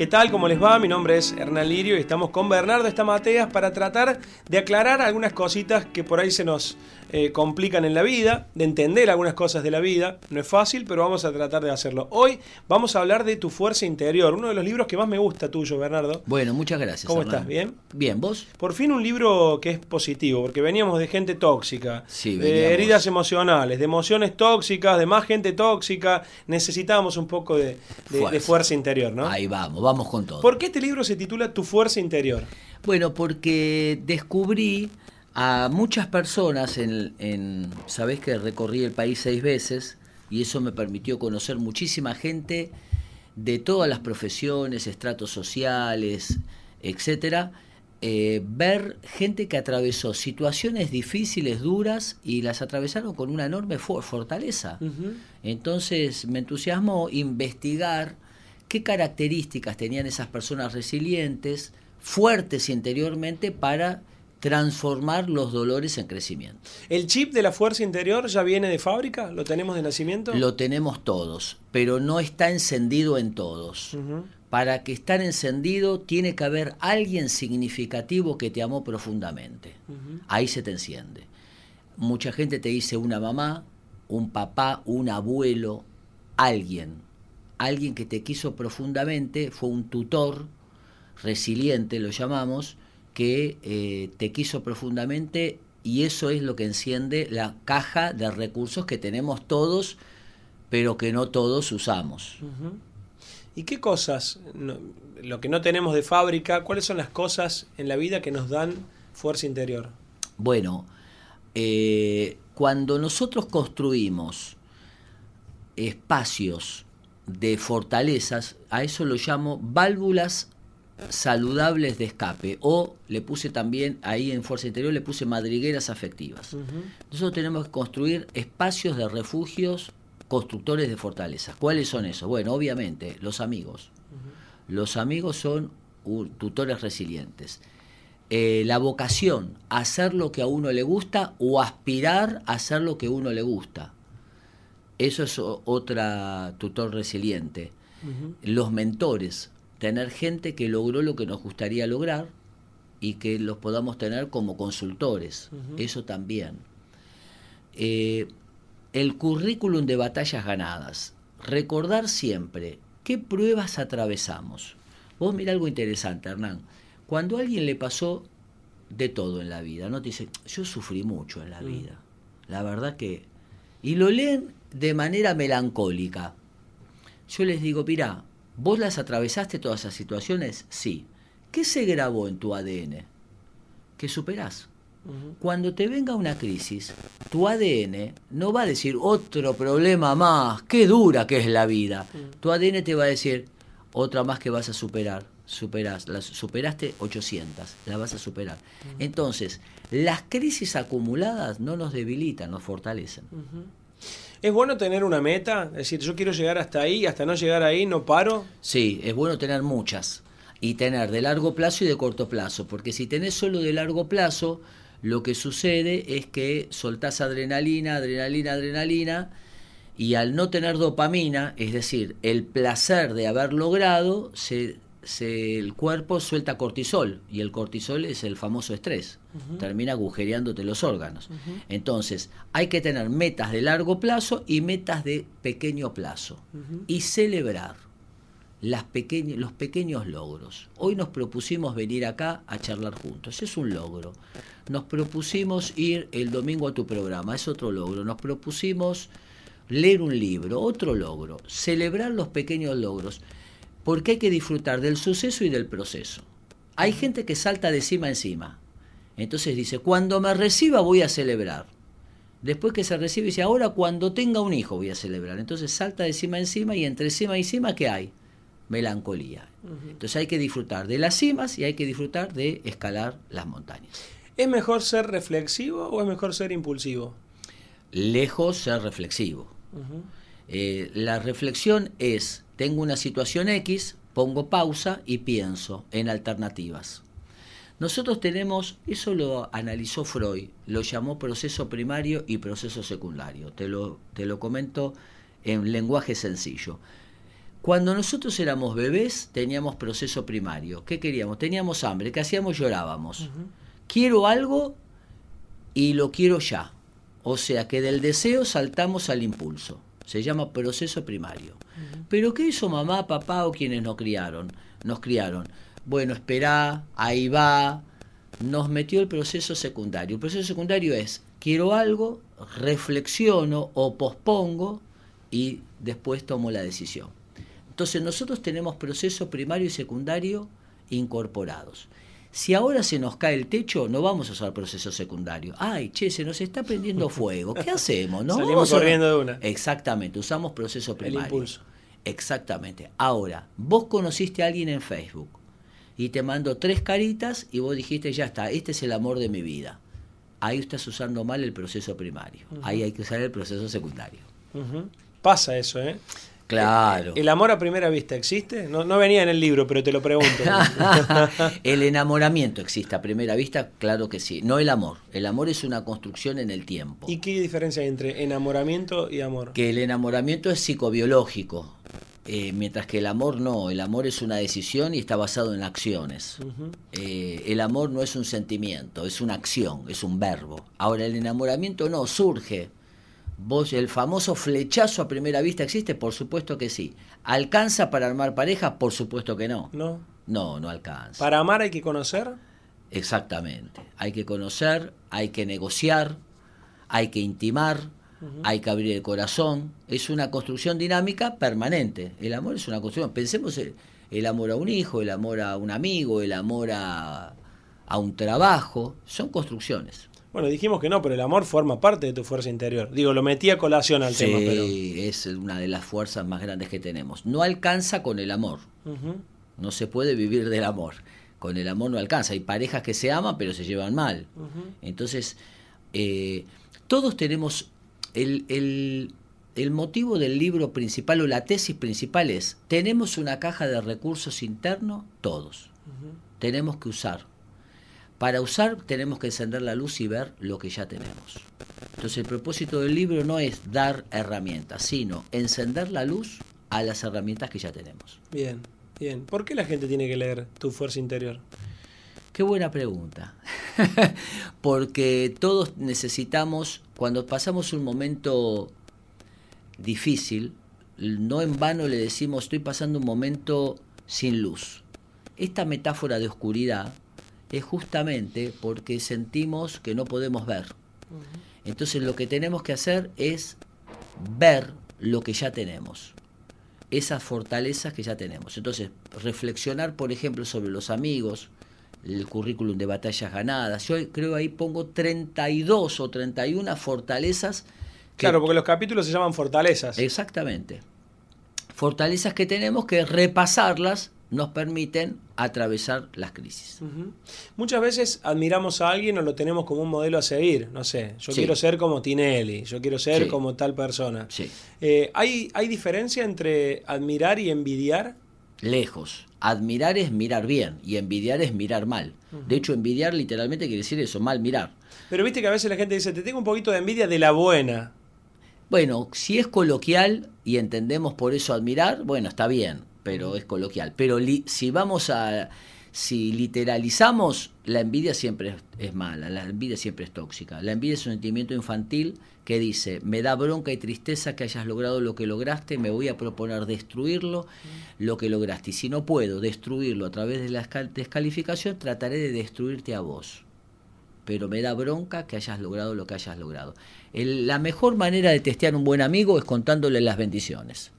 ¿Qué tal? ¿Cómo les va? Mi nombre es Hernán Lirio y estamos con Bernardo Estamateas para tratar de aclarar algunas cositas que por ahí se nos eh, complican en la vida, de entender algunas cosas de la vida. No es fácil, pero vamos a tratar de hacerlo. Hoy vamos a hablar de tu fuerza interior, uno de los libros que más me gusta tuyo, Bernardo. Bueno, muchas gracias. ¿Cómo Hernán. estás? ¿Bien? Bien, ¿vos? Por fin un libro que es positivo, porque veníamos de gente tóxica, Sí, de heridas emocionales, de emociones tóxicas, de más gente tóxica. Necesitábamos un poco de, de- de fuerza. Fuerza. interior, ¿no? Ahí vamos, vamos con todo. ¿Por qué este libro se titula Tu fuerza interior? Bueno, porque descubrí a muchas personas en, en sabés que recorrí el país seis veces y eso me permitió conocer muchísima gente de todas las profesiones, estratos sociales, etcétera. eh, ver gente que atravesó situaciones difíciles, duras y las atravesaron con una enorme for- fortaleza. Entonces me entusiasmó investigar qué características tenían esas personas resilientes, fuertes interiormente para transformar los dolores en crecimiento. ¿El chip de la fuerza interior ya viene de fábrica? ¿Lo tenemos de nacimiento? Lo tenemos todos, pero no está encendido en todos. Para que estar encendido tiene que haber alguien significativo que te amó profundamente. Ahí se te enciende. Mucha gente te dice una mamá, un papá, un abuelo, alguien. Alguien que te quiso profundamente, fue un tutor, resiliente lo llamamos, que eh, te quiso profundamente y eso es lo que enciende la caja de recursos que tenemos todos, pero que no todos usamos. ¿Y qué cosas, no- lo que no tenemos de fábrica, cuáles son las cosas en la vida que nos dan fuerza interior? Bueno, eh, cuando nosotros construimos espacios de fortalezas, a eso lo llamo válvulas saludables de escape o le puse también ahí en Fuerza Interior le puse madrigueras afectivas. Nosotros tenemos que construir espacios de refugios constructores de fortalezas. ¿Cuáles son esos? Bueno, obviamente, los amigos. Los amigos son tutores resilientes. Eh, la vocación, hacer lo que a uno le gusta o aspirar a hacer lo que a uno le gusta. Eso es otra tutor resiliente. Los mentores, tener gente que logró lo que nos gustaría lograr y que los podamos tener como consultores. Eso también. Eh, el currículum de batallas ganadas. Recordar siempre qué pruebas atravesamos. Vos mira algo interesante, Hernán. Cuando a alguien le pasó de todo en la vida, ¿no? Te dice, yo sufrí mucho en la Mm. vida. La verdad que... Y lo leen de manera melancólica. Yo les digo, mira, ¿vos las atravesaste todas esas situaciones? Sí. ¿Qué se grabó en tu ADN? Que superás. Cuando te venga una crisis, tu ADN no va a decir otro problema más, qué dura que es la vida. Tu ADN te va a decir otra más que vas a superar. Superás, las superaste 800, la vas a superar. Entonces, las crisis acumuladas no nos debilitan, nos fortalecen. ¿Es bueno tener una meta? Es decir, yo quiero llegar hasta ahí, hasta no llegar ahí, no paro. Sí, es bueno tener muchas y tener de largo plazo y de corto plazo, porque si tenés solo de largo plazo, lo que sucede es que soltás adrenalina, adrenalina, adrenalina, y al no tener dopamina, es decir, el placer de haber logrado, se, se- el cuerpo suelta cortisol, y el cortisol es el famoso estrés, termina agujereándote los órganos. Entonces, hay que tener metas de largo plazo y metas de pequeño plazo, y celebrar las pequeñ- los pequeños logros. Hoy nos propusimos venir acá a charlar juntos, es un logro. Nos propusimos ir el domingo a tu programa, es otro logro. Nos propusimos leer un libro, otro logro. Celebrar los pequeños logros, porque hay que disfrutar del suceso y del proceso. Hay gente que salta de cima encima. Entonces dice, cuando me reciba voy a celebrar. Después que se recibe dice, ahora cuando tenga un hijo voy a celebrar. Entonces salta de cima encima y entre cima y cima, ¿qué hay? Melancolía. Entonces hay que disfrutar de las cimas y hay que disfrutar de escalar las montañas. ¿Es mejor ser reflexivo o es mejor ser impulsivo? lejos ser reflexivo. Eh, la reflexión es, tengo una situación X, pongo pausa y pienso en alternativas. Nosotros tenemos, eso lo analizó Freud, lo llamó proceso primario y proceso secundario. Te lo, te lo comento en lenguaje sencillo. Cuando nosotros éramos bebés teníamos proceso primario. ¿Qué queríamos? Teníamos hambre. ¿Qué hacíamos? Llorábamos. Quiero algo y lo quiero ya. O sea que del deseo saltamos al impulso. Se llama proceso primario. Pero ¿qué hizo mamá, papá o quienes nos criaron? Nos criaron bueno, espera, ahí va, nos metió el proceso secundario. El proceso secundario es, quiero algo, reflexiono o pospongo y después tomo la decisión. Entonces nosotros tenemos proceso primario y secundario incorporados. Si ahora se nos cae el techo, no vamos a usar proceso secundario. Ay, che, se nos está prendiendo fuego. ¿Qué hacemos? ¿No? Salimos corriendo de una. Exactamente, usamos proceso primario. El impulso. Exactamente. Ahora, vos conociste a alguien en Facebook y te mando tres caritas y vos dijiste, ya está, este es el amor de mi vida. Ahí estás usando mal el proceso primario. Ahí hay que usar el proceso secundario. Pasa eso, ¿eh? Claro. ¿El amor a primera vista existe? No, no venía en el libro, pero te lo pregunto. el enamoramiento existe a primera vista, claro que sí. No el amor. El amor es una construcción en el tiempo. ¿Y qué diferencia hay entre enamoramiento y amor? Que el enamoramiento es psicobiológico. Eh, mientras que el amor no, el amor es una decisión y está basado en acciones. Eh, el amor no es un sentimiento, es una acción, es un verbo. Ahora el enamoramiento no, surge. Vos, el famoso flechazo a primera vista existe, por supuesto que sí. ¿Alcanza para armar pareja? Por supuesto que no. No. No, no alcanza. ¿Para amar hay que conocer? Exactamente. Hay que conocer, hay que negociar, hay que intimar, hay que abrir el corazón, es una construcción dinámica permanente. El amor es una construcción. Pensemos el, amor a un hijo, el amor a un amigo, el amor a, un trabajo, son construcciones. Bueno, dijimos que no, pero el amor forma parte de tu fuerza interior. Digo, lo metí a colación al tema. Pero... es una de las fuerzas más grandes que tenemos. No alcanza con el amor. No se puede vivir del amor. Con el amor no alcanza. Hay parejas que se aman, pero se llevan mal. Entonces, eh, todos tenemos el, motivo del libro principal o la tesis principal es, tenemos una caja de recursos internos, todos. Tenemos que usar. Para usar tenemos que encender la luz y ver lo que ya tenemos. Entonces el propósito del libro no es dar herramientas, sino encender la luz a las herramientas que ya tenemos. Bien, bien. ¿Por qué la gente tiene que leer Tu Fuerza Interior? Qué buena pregunta. Porque todos necesitamos, cuando pasamos un momento difícil, no en vano le decimos estoy pasando un momento sin luz. Esta metáfora de oscuridad es justamente porque sentimos que no podemos ver. Entonces lo que tenemos que hacer es ver lo que ya tenemos, esas fortalezas que ya tenemos. Entonces, reflexionar, por ejemplo, sobre los amigos, el currículum de batallas ganadas. Yo creo ahí pongo 32 o 31 fortalezas. claro, porque los capítulos se llaman fortalezas. Exactamente. Fortalezas que tenemos que repasarlas nos permiten atravesar las crisis. Muchas veces admiramos a alguien o lo tenemos como un modelo a seguir. No sé, yo quiero ser como Tinelli, yo quiero ser como tal persona. Eh, ¿hay, ¿Hay diferencia entre admirar y envidiar? Lejos. Admirar es mirar bien y envidiar es mirar mal. De hecho, envidiar literalmente quiere decir eso, mal mirar. Pero viste que a veces la gente dice, te tengo un poquito de envidia de la buena. Bueno, si es coloquial y entendemos por eso admirar, bueno, está bien, pero es coloquial. Pero si vamos a si literalizamos, la envidia siempre es, mala, la envidia siempre es tóxica. La envidia es un sentimiento infantil que dice, me da bronca y tristeza que hayas logrado lo que lograste, me voy a proponer destruirlo, lo que lograste. Y si no puedo destruirlo a través de la descalificación, trataré de destruirte a vos. Pero me da bronca que hayas logrado lo que hayas logrado. la mejor manera de testear un buen amigo es contándole las bendiciones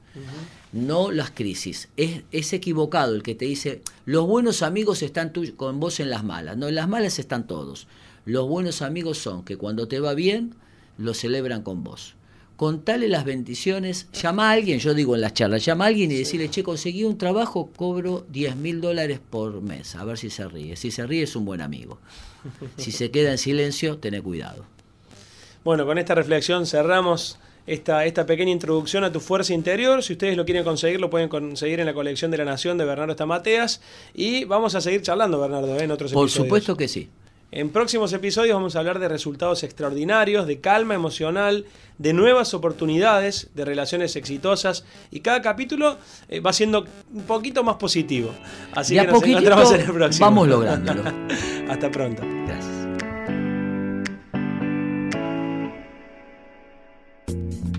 no las crisis. Es, es, equivocado el que te dice, los buenos amigos están con vos en las malas. No, en las malas están todos. Los buenos amigos son que cuando te va bien, lo celebran con vos. Contale las bendiciones, llama a alguien, yo digo en las charlas, llama a alguien y decirle, che, conseguí un trabajo, cobro 10 mil dólares por mes, a ver si se ríe. Si se ríe es un buen amigo. Si se queda en silencio, tené cuidado. Bueno, con esta reflexión cerramos esta, esta pequeña introducción a tu fuerza interior. Si ustedes lo quieren conseguir, lo pueden conseguir en la colección de la Nación de Bernardo Estamateas. Y vamos a seguir charlando, Bernardo, ¿eh? en otros Por episodios. supuesto que sí. En próximos episodios vamos a hablar de resultados extraordinarios, de calma emocional, de nuevas oportunidades, de relaciones exitosas y cada capítulo eh, va siendo un poquito más positivo. Así De que a nos encontramos en el próximo. vamos lográndolo. Hasta pronto. Gracias.